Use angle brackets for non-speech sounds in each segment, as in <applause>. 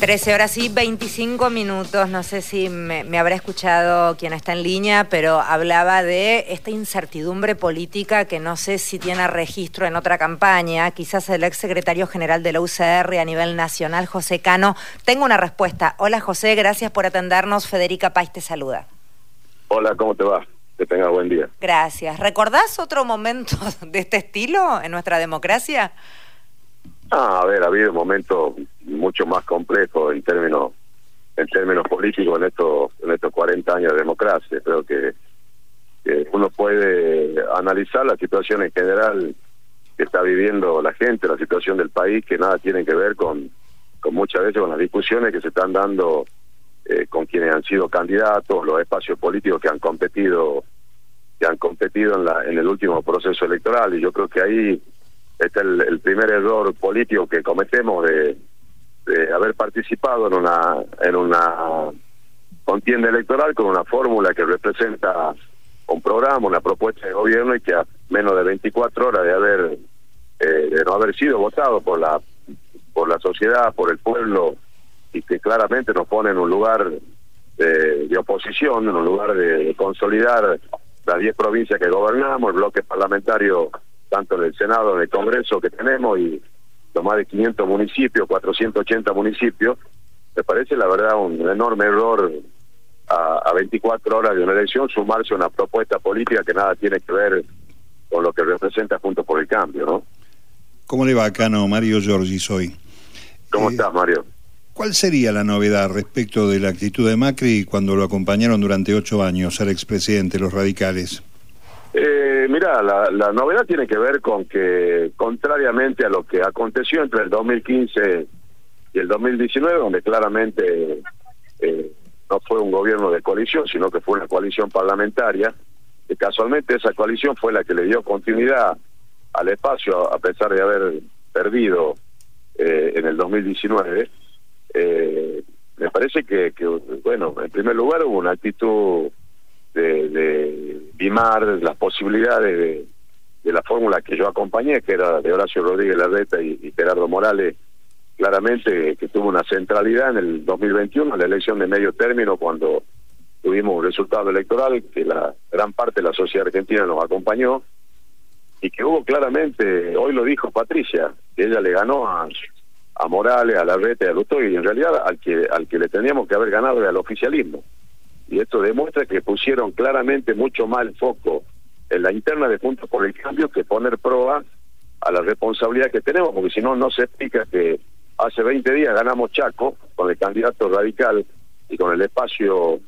13 horas y 25 minutos. No sé si me, me, habrá escuchado quien está en línea, pero hablaba de esta incertidumbre política que no sé si tiene registro en otra campaña. Quizás el ex secretario general de la UCR a nivel nacional, José Cano. Tengo una respuesta. Hola José, gracias por atendernos. Federica Pais te saluda. Hola, ¿cómo te va? Que tengas buen día. Gracias. ¿Recordás otro momento <laughs> de este estilo en nuestra democracia? Ah, a ver, ha habido momentos mucho más complejos en términos en términos políticos en estos en estos 40 años de democracia. Creo que, uno puede analizar la situación en general que está viviendo la gente, la situación del país, que nada tiene que ver con, con muchas veces con las discusiones que se están dando eh, con quienes han sido candidatos, los espacios políticos que han competido que han competido en, la, en el último proceso electoral y yo creo que ahí este es el, primer error político que cometemos de, haber participado en una en una contienda electoral con una fórmula que representa un programa, una propuesta de gobierno y que a menos de 24 horas de haber eh, de no haber sido votado por la por la sociedad, por el pueblo y que claramente nos pone en un lugar de, de oposición, en un lugar de consolidar las 10 provincias que gobernamos, el bloque parlamentario tanto en el Senado, en el Congreso que tenemos y los más de 500 municipios, 480 municipios, me parece la verdad un enorme error a, 24 horas de una elección sumarse a una propuesta política que nada tiene que ver con lo que representa Junto por el Cambio, ¿no? ¿Cómo le va, Cano? Mario Giorgi soy. ¿Cómo eh, estás, Mario? ¿Cuál sería la novedad respecto de la actitud de Macri cuando lo acompañaron durante ocho años al expresidente, los radicales? Eh, mira, la, novedad tiene que ver con que, contrariamente a lo que aconteció entre el 2015 y el 2019, donde claramente eh, no fue un gobierno de coalición, sino que fue una coalición parlamentaria, y casualmente esa coalición fue la que le dio continuidad al espacio, a pesar de haber perdido eh, en el 2019. Eh, me parece que, que, bueno, en primer lugar hubo una actitud de limar las posibilidades de, la fórmula que yo acompañé, que era de Horacio Rodríguez Larreta y, y, Gerardo Morales, claramente que tuvo una centralidad en el 2021, en la elección de medio término, cuando tuvimos un resultado electoral que la gran parte de la sociedad argentina nos acompañó y que hubo claramente, hoy lo dijo Patricia, que ella le ganó a, a Morales, a Larreta y a Lutoy, y en realidad al que, al que le teníamos que haber ganado era al oficialismo y esto demuestra que pusieron claramente mucho más el foco en la interna de Juntos por el Cambio que poner prueba a la responsabilidad que tenemos, porque si no, no se explica que hace 20 días ganamos Chaco con el candidato radical y con el espacio,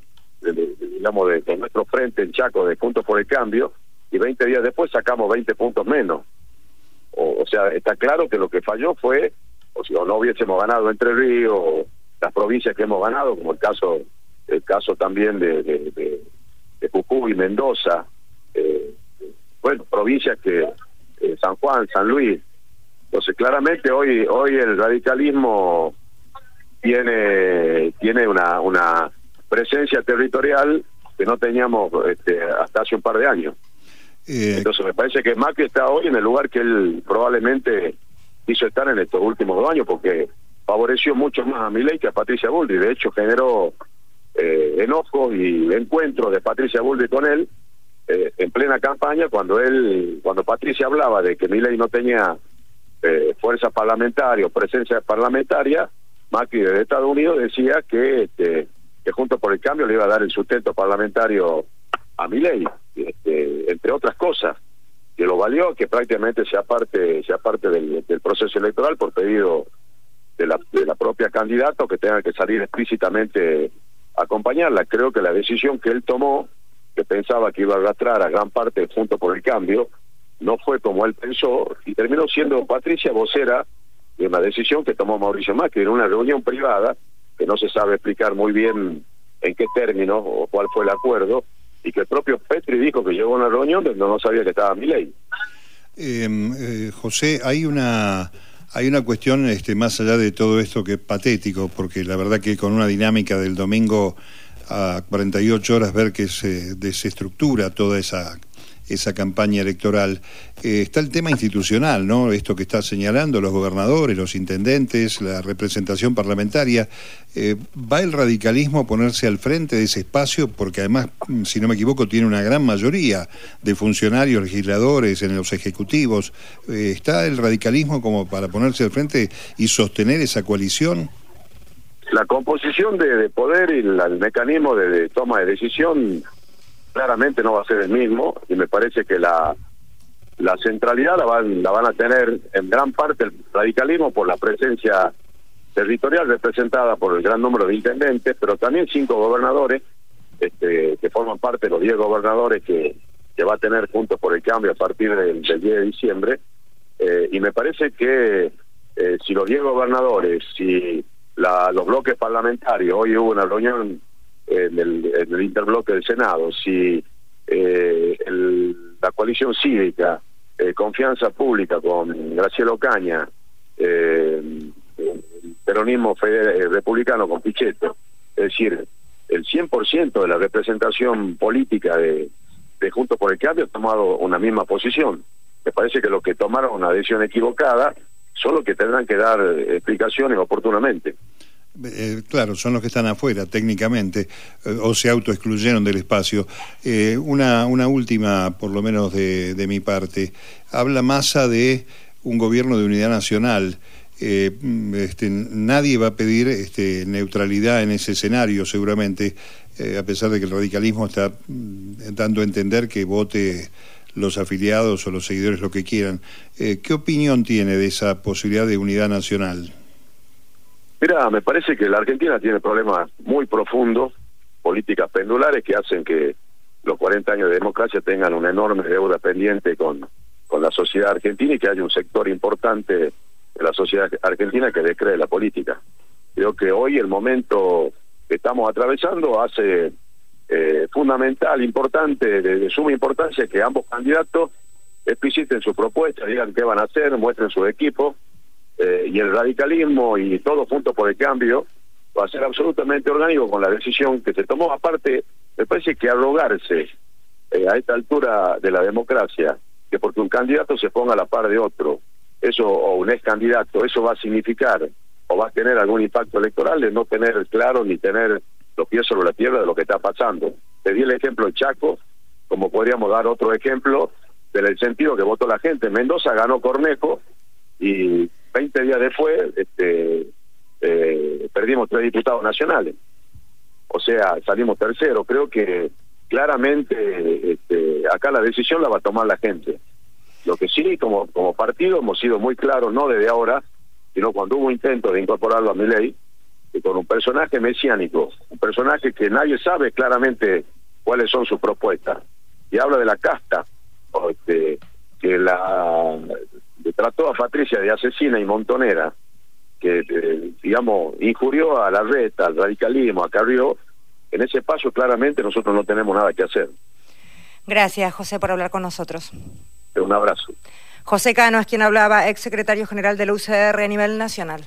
digamos, de, nuestro frente en Chaco de Juntos por el Cambio, y 20 días después sacamos 20 puntos menos. O, sea, está claro que lo que falló fue, o si no hubiésemos ganado Entre Ríos, las provincias que hemos ganado, como el caso el caso también de, de, de, Jujuy, Mendoza, eh, bueno, provincias que eh, San Juan, San Luis. Entonces, claramente hoy hoy el radicalismo tiene tiene una una presencia territorial que no teníamos este, hasta hace un par de años. Eh, Entonces, me parece que Macri está hoy en el lugar que él probablemente quiso estar en estos últimos dos años, porque favoreció mucho más a Milei que a Patricia Bullrich. De hecho, generó eh, enojos y encuentros de Patricia Bulli con él eh, en plena campaña cuando él, cuando Patricia hablaba de que Milei no tenía eh, fuerza parlamentaria o presencia parlamentaria, Macri de Estados Unidos decía que este, que junto por el cambio le iba a dar el sustento parlamentario a Milei, este, entre otras cosas, que lo valió que prácticamente sea parte, sea parte del, del proceso electoral por pedido de la, de la propia candidata o que tenga que salir explícitamente acompañarla. Creo que la decisión que él tomó, que pensaba que iba a arrastrar a gran parte junto por el cambio, no fue como él pensó y terminó siendo Patricia vocera de una decisión que tomó Mauricio Macri en una reunión privada que no se sabe explicar muy bien en qué términos o cuál fue el acuerdo y que el propio Petri dijo que llegó a una reunión donde no sabía que estaba mi ley. Em, eh, José, hay una hay una cuestión este, más allá de todo esto que es patético, porque la verdad que con una dinámica del domingo a 48 horas ver que se desestructura toda esa esa campaña electoral. Eh, está el tema institucional, ¿no? Esto que está señalando los gobernadores, los intendentes, la representación parlamentaria. Eh, ¿Va el radicalismo a ponerse al frente de ese espacio? Porque además, mm, si no me equivoco, tiene una gran mayoría de funcionarios, legisladores en los ejecutivos. Eh, ¿Está el radicalismo como para ponerse al frente y sostener esa coalición? La composición de, poder y el mecanismo de toma de decisión claramente no va a ser el mismo y me parece que la la centralidad la van la van a tener en gran parte el radicalismo por la presencia territorial representada por el gran número de intendentes, pero también cinco gobernadores este, que forman parte de los diez gobernadores que, que va a tener Juntos por el Cambio a partir del, 10 de diciembre. Eh, y me parece que eh, si los diez gobernadores, si la, los bloques parlamentarios, hoy hubo una reunión en el, interbloque del Senado, si eh, la coalición cívica, eh, Confianza Pública con Graciela Ocaña, eh, el peronismo eh, republicano con Pichetto, es decir, el 100% de la representación política de, de Juntos por el Cambio ha tomado una misma posición. Me parece que los que tomaron una decisión equivocada son los que tendrán que dar explicaciones oportunamente. Eh, claro, son los que están afuera técnicamente eh, o se autoexcluyeron del espacio. Eh, una, una última, por lo menos de, de, mi parte. Habla Massa de un gobierno de unidad nacional. Este, nadie va a pedir este, neutralidad en ese escenario, seguramente, a pesar de que el radicalismo está mm, dando a entender que vote los afiliados o los seguidores lo que quieran. ¿Qué opinión tiene de esa posibilidad de unidad nacional? Mira, me parece que la Argentina tiene problemas muy profundos, políticas pendulares que hacen que los 40 años de democracia tengan una enorme deuda pendiente con, con la sociedad argentina y que haya un sector importante de la sociedad argentina que descree la política. Creo que hoy el momento que estamos atravesando hace eh, fundamental, importante, de, de, suma importancia que ambos candidatos expliciten su propuesta, digan qué van a hacer, muestren su equipo eh, y el radicalismo y todo junto por el cambio va a ser absolutamente orgánico con la decisión que se tomó. Aparte, me parece que arrogarse eh, a esta altura de la democracia, que porque un candidato se ponga a la par de otro, eso o un ex candidato, eso va a significar o va a tener algún impacto electoral de no tener claro ni tener los pies sobre la tierra de lo que está pasando. Te di el ejemplo de Chaco, como podríamos dar otro ejemplo del sentido que votó la gente. Mendoza ganó Cornejo y 20 después este, eh, perdimos tres diputados nacionales. O sea, salimos terceros. Creo que claramente este, acá la decisión la va a tomar la gente. Lo que sí, como, como partido, hemos sido muy claros, no desde ahora, sino cuando hubo intento de incorporarlo a mi ley, que con un personaje mesiánico, un personaje que nadie sabe claramente cuáles son sus propuestas, y habla de la casta, este, que la trató a Patricia de asesina y montonera, que, eh, digamos, injurió a la red, al radicalismo, a Carrió, en ese paso claramente nosotros no tenemos nada que hacer. Gracias, José, por hablar con nosotros. Un abrazo. José Cano es quien hablaba, ex secretario general del UCR a nivel nacional.